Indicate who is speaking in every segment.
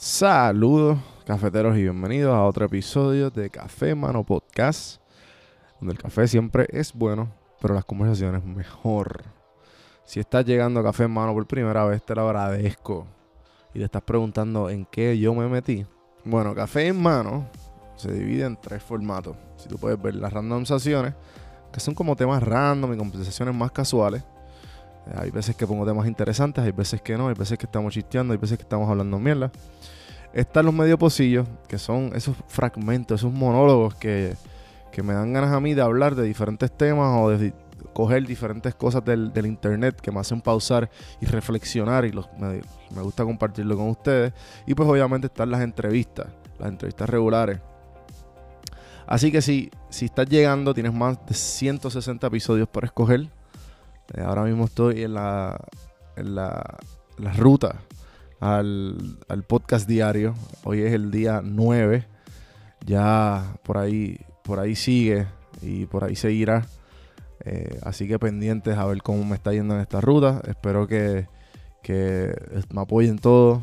Speaker 1: Saludos, cafeteros, y bienvenidos a otro episodio de Café Mano Podcast, donde el café siempre es bueno, pero las conversaciones mejor. Si estás llegando a Café Mano por primera vez, te lo agradezco. Y te estás preguntando en qué yo me metí. Bueno, Café en Mano se divide en tres formatos. Si tú puedes ver las randomizaciones, que son como temas random y conversaciones más casuales. Hay veces que pongo temas interesantes, hay veces que no, hay veces que estamos chisteando, hay veces que estamos hablando mierda. Están los medio pocillos, que son esos fragmentos, esos monólogos que, que me dan ganas a mí de hablar de diferentes temas o de coger diferentes cosas del, internet que me hacen pausar y reflexionar y los, me, me gusta compartirlo con ustedes. Y pues obviamente están las entrevistas, las entrevistas regulares. Así que si, si estás llegando, tienes más de 160 episodios para escoger. Eh, ahora mismo estoy en la, en la, ruta al, al podcast diario. Hoy es el día 9. Ya por ahí, por ahí sigue y por ahí seguirá. Eh, así que pendientes a ver cómo me está yendo en esta ruta. Espero que, que me apoyen todos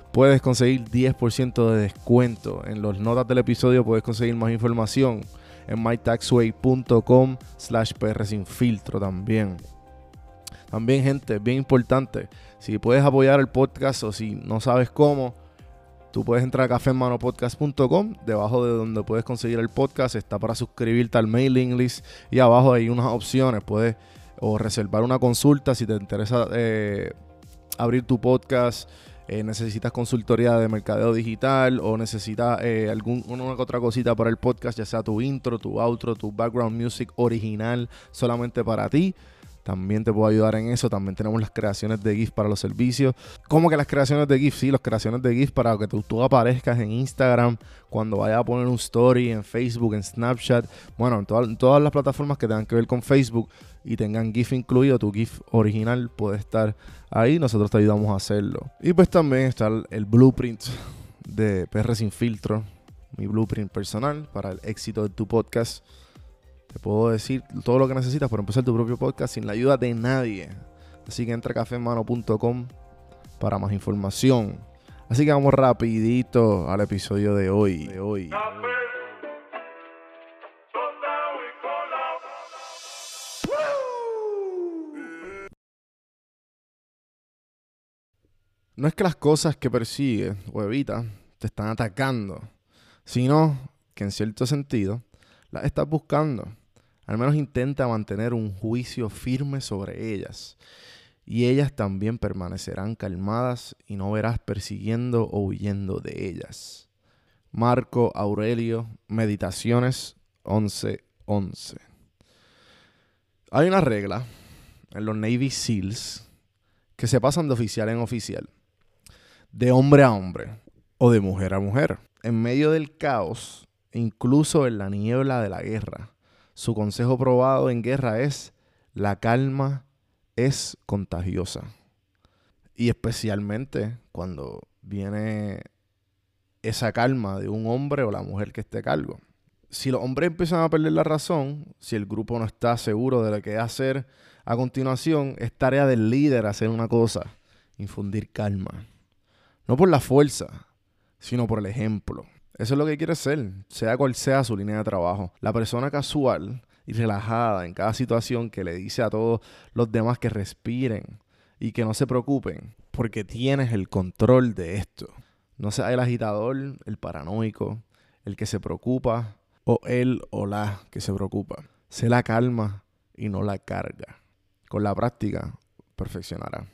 Speaker 1: puedes conseguir 10% de descuento. En las notas del episodio puedes conseguir más información en mytaxway.com slash PR también. También, gente, bien importante, si puedes apoyar el podcast o si no sabes cómo, tú puedes entrar a cafemanopodcast.com, debajo de donde puedes conseguir el podcast está para suscribirte al mailing list y abajo hay unas opciones, puedes o reservar una consulta si te interesa eh, abrir tu podcast, eh, necesitas consultoría de mercadeo digital o necesitas eh, algún, una que otra cosita para el podcast, ya sea tu intro, tu outro, tu background music original solamente para ti. También te puedo ayudar en eso. También tenemos las creaciones de GIF para los servicios. ¿Cómo que las creaciones de GIF? Sí, las creaciones de GIF para que tú, tú aparezcas en Instagram, cuando vayas a poner un story, en Facebook, en Snapchat. Bueno, en, todas- todas las plataformas que tengan que ver con Facebook y tengan GIF incluido, tu GIF original puede estar ahí. Nosotros te ayudamos a hacerlo. Y pues también está el, el blueprint de PR Sin Filtro. Mi blueprint personal para el éxito de tu podcast. Te puedo decir todo lo que necesitas para empezar tu propio podcast sin la ayuda de nadie. Así que entra a cafemano.com para más información. Así que vamos rapidito al episodio de hoy. De hoy. No es que las cosas que persigues o evitas te están atacando, sino que en cierto sentido las estás buscando. Al menos intenta mantener un juicio firme sobre ellas. Y ellas también permanecerán calmadas y no verás persiguiendo o huyendo de ellas. Marco Aurelio, Meditaciones 11:11. Hay una regla en los Navy SEALs que se pasan de oficial en oficial, de hombre a hombre o de mujer a mujer. En medio del caos, incluso en la niebla de la guerra, su consejo probado en guerra es la calma es contagiosa. Y especialmente cuando viene esa calma de un hombre o la mujer que esté a cargo. Si los hombres empiezan a perder la razón, si el grupo no está seguro de lo que hacer a continuación, es tarea del líder hacer una cosa, infundir calma. No por la fuerza, sino por el ejemplo. Eso es lo que quiere ser, sea cual sea su línea de trabajo. La persona casual y relajada en cada situación que le dice a todos los demás que respiren y que no se preocupen, porque tienes el control de esto. No sea el agitador, el paranoico, el que se preocupa, o él o la que se preocupa. Sé la calma y no la carga. Con la práctica, perfeccionará.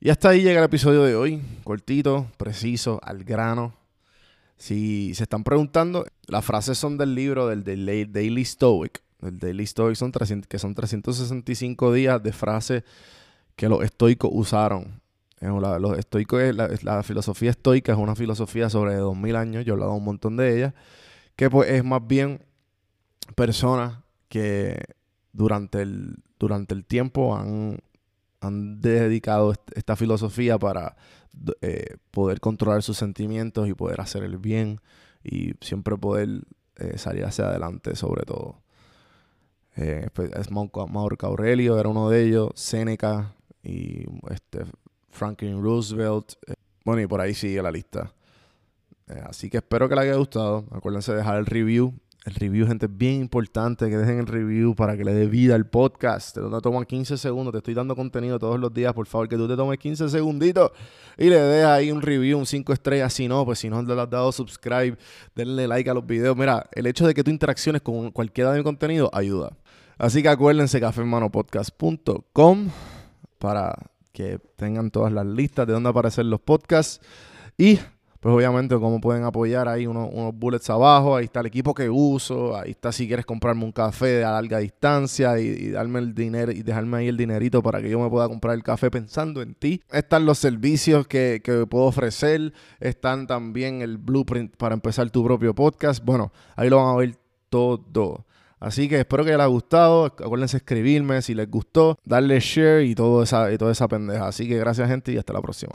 Speaker 1: Y hasta ahí llega el episodio de hoy. Cortito, preciso, al grano. Si se están preguntando, las frases son del libro del Daily Stoic. El Daily Stoic son 300, que son 365 días de frases que los estoicos usaron los estoicos, la, la, filosofía estoica es una filosofía sobre 2000 años, yo he hablado un montón de ella, que pues es más bien personas que durante el, durante el tiempo han, han dedicado esta filosofía para eh, poder controlar sus sentimientos y poder hacer el bien y siempre poder eh, salir hacia adelante sobre todo. Eh, pues, es Marco Aurelio era uno de ellos, Seneca y este, Franklin Roosevelt. bueno, y por ahí sigue la lista. así que espero que les haya gustado. Acuérdense de dejar el review el review, gente, es bien importante que dejen el review para que le dé vida al podcast. Te toman 15 segundos. Te estoy dando contenido todos los días. Por favor, que tú te tomes 15 segunditos y le des ahí un review, un 5 estrellas. Si no, pues si no le has dado subscribe, denle like a los videos. Mira, el hecho de que tú interacciones con cualquiera de mi contenido ayuda. Así que acuérdense, cafemanopodcast.com para que tengan todas las listas de dónde aparecen los podcasts. Y pues obviamente cómo pueden apoyar ahí unos, bullets abajo, ahí está el equipo que uso, ahí está si quieres comprarme un café de larga distancia y, darme el dinero y dejarme ahí el dinerito para que yo me pueda comprar el café pensando en ti. Están los servicios que, que puedo ofrecer, están también el blueprint para empezar tu propio podcast. Bueno, ahí lo van a ver todo. Así que espero que les haya gustado. Acuérdense escribirme si les gustó, darle share y, todo esa, y toda esa pendeja. Así que gracias gente y hasta la próxima.